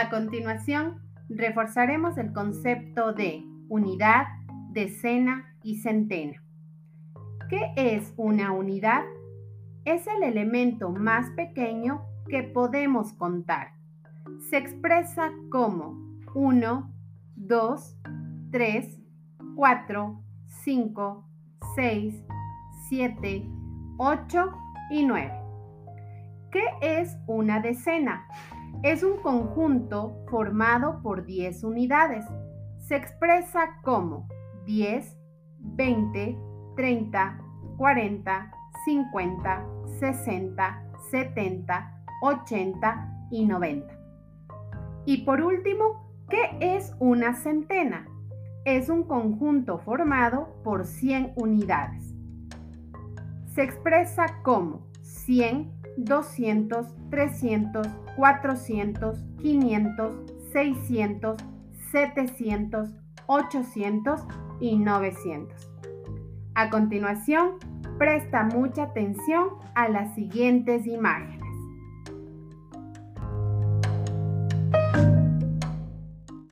A continuación, reforzaremos el concepto de unidad, decena y centena. ¿Qué es una unidad? Es el elemento más pequeño que podemos contar. Se expresa como 1, 2, 3, 4, 5, 6, 7, 8 y 9. ¿Qué es una decena? Es un conjunto formado por 10 unidades. Se expresa como 10, 20, 30, 40, 50, 60, 70, 80 y 90. Y por último, ¿qué es una centena? Es un conjunto formado por 100 unidades. Se expresa como 100, 200, 300, 400, 500, 600, 700, 800 y 900. A continuación, presta mucha atención a las siguientes imágenes.